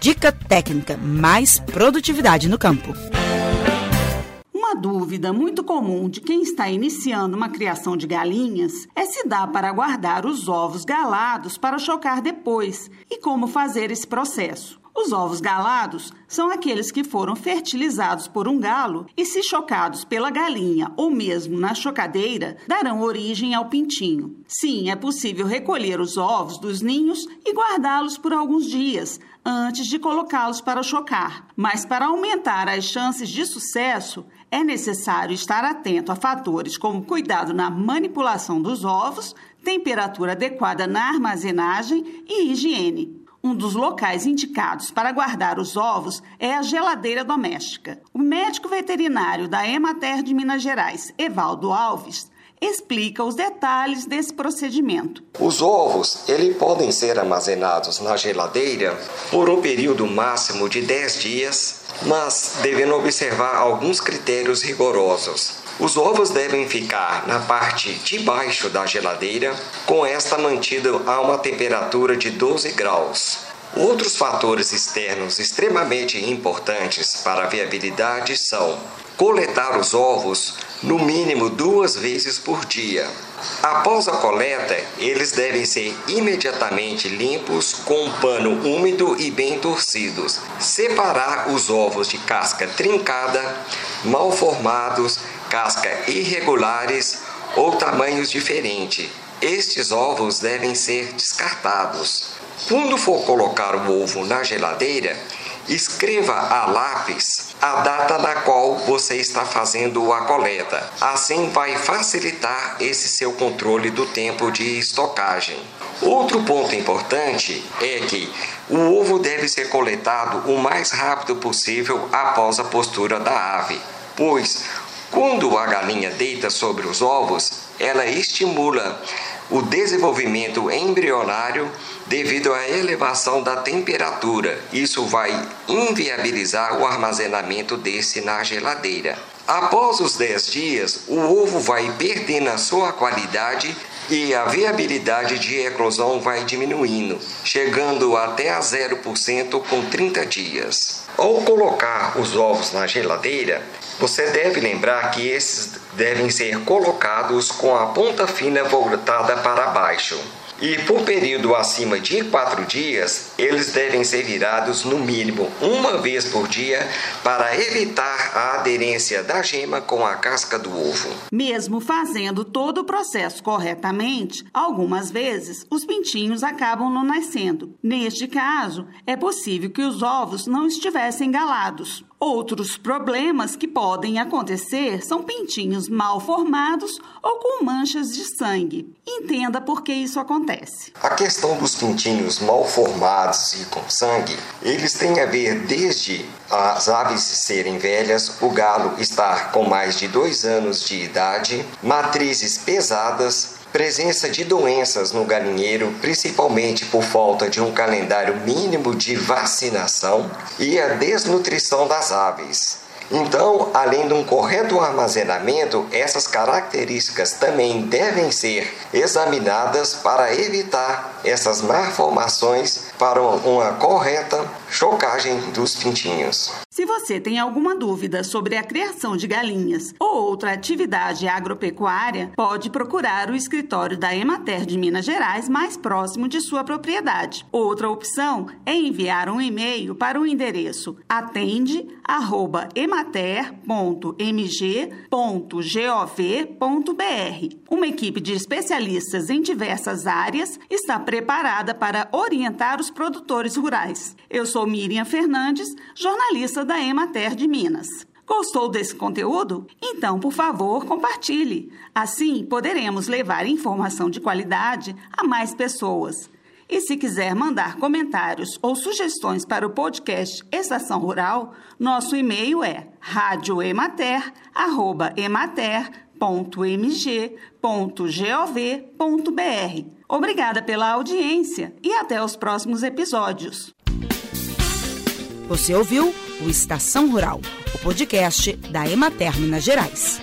Dica técnica: mais produtividade no campo. Uma dúvida muito comum de quem está iniciando uma criação de galinhas é se dá para guardar os ovos galados para chocar depois e como fazer esse processo. Os ovos galados são aqueles que foram fertilizados por um galo e, se chocados pela galinha ou mesmo na chocadeira, darão origem ao pintinho. Sim, é possível recolher os ovos dos ninhos e guardá-los por alguns dias antes de colocá-los para chocar. Mas para aumentar as chances de sucesso, é necessário estar atento a fatores como cuidado na manipulação dos ovos, temperatura adequada na armazenagem e higiene. Um dos locais indicados para guardar os ovos é a geladeira doméstica. O médico veterinário da Emater de Minas Gerais, Evaldo Alves, explica os detalhes desse procedimento. Os ovos, eles podem ser armazenados na geladeira por um período máximo de 10 dias, mas devendo observar alguns critérios rigorosos. Os ovos devem ficar na parte de baixo da geladeira, com esta mantida a uma temperatura de 12 graus. Outros fatores externos extremamente importantes para a viabilidade são coletar os ovos no mínimo duas vezes por dia. Após a coleta, eles devem ser imediatamente limpos com um pano úmido e bem torcidos. Separar os ovos de casca trincada, mal formados casca irregulares ou tamanhos diferentes. Estes ovos devem ser descartados. Quando for colocar o ovo na geladeira, escreva a lápis a data na qual você está fazendo a coleta. Assim vai facilitar esse seu controle do tempo de estocagem. Outro ponto importante é que o ovo deve ser coletado o mais rápido possível após a postura da ave, pois quando a galinha deita sobre os ovos, ela estimula o desenvolvimento embrionário devido à elevação da temperatura. Isso vai inviabilizar o armazenamento desse na geladeira. Após os 10 dias, o ovo vai perdendo a sua qualidade e a viabilidade de eclosão vai diminuindo, chegando até a 0% com 30 dias. Ao colocar os ovos na geladeira, você deve lembrar que esses devem ser colocados com a ponta fina voltada para baixo. E por período acima de quatro dias, eles devem ser virados no mínimo uma vez por dia para evitar a aderência da gema com a casca do ovo. Mesmo fazendo todo o processo corretamente, algumas vezes os pintinhos acabam não nascendo. Neste caso, é possível que os ovos não estivessem galados. Outros problemas que podem acontecer são pintinhos mal formados ou com manchas de sangue. Entenda por que isso acontece. A questão dos pintinhos mal formados e com sangue, eles têm a ver desde as aves serem velhas, o galo estar com mais de dois anos de idade, matrizes pesadas, presença de doenças no galinheiro, principalmente por falta de um calendário mínimo de vacinação e a desnutrição das aves. Então, além de um correto armazenamento, essas características também devem ser examinadas para evitar essas malformações para uma correta chocagem dos pintinhos. Se você tem alguma dúvida sobre a criação de galinhas ou outra atividade agropecuária, pode procurar o escritório da Emater de Minas Gerais mais próximo de sua propriedade. Outra opção é enviar um e-mail para o endereço atende@emater.mg.gov.br. Uma equipe de especialistas em diversas áreas está preparada para orientar os produtores rurais. Eu sou Miriam Fernandes, jornalista da Emater de Minas. Gostou desse conteúdo? Então, por favor, compartilhe. Assim, poderemos levar informação de qualidade a mais pessoas. E se quiser mandar comentários ou sugestões para o podcast Estação Rural, nosso e-mail é radioemater.mg.gov.br. Obrigada pela audiência e até os próximos episódios. Você ouviu o Estação Rural, o podcast da Emater Minas Gerais.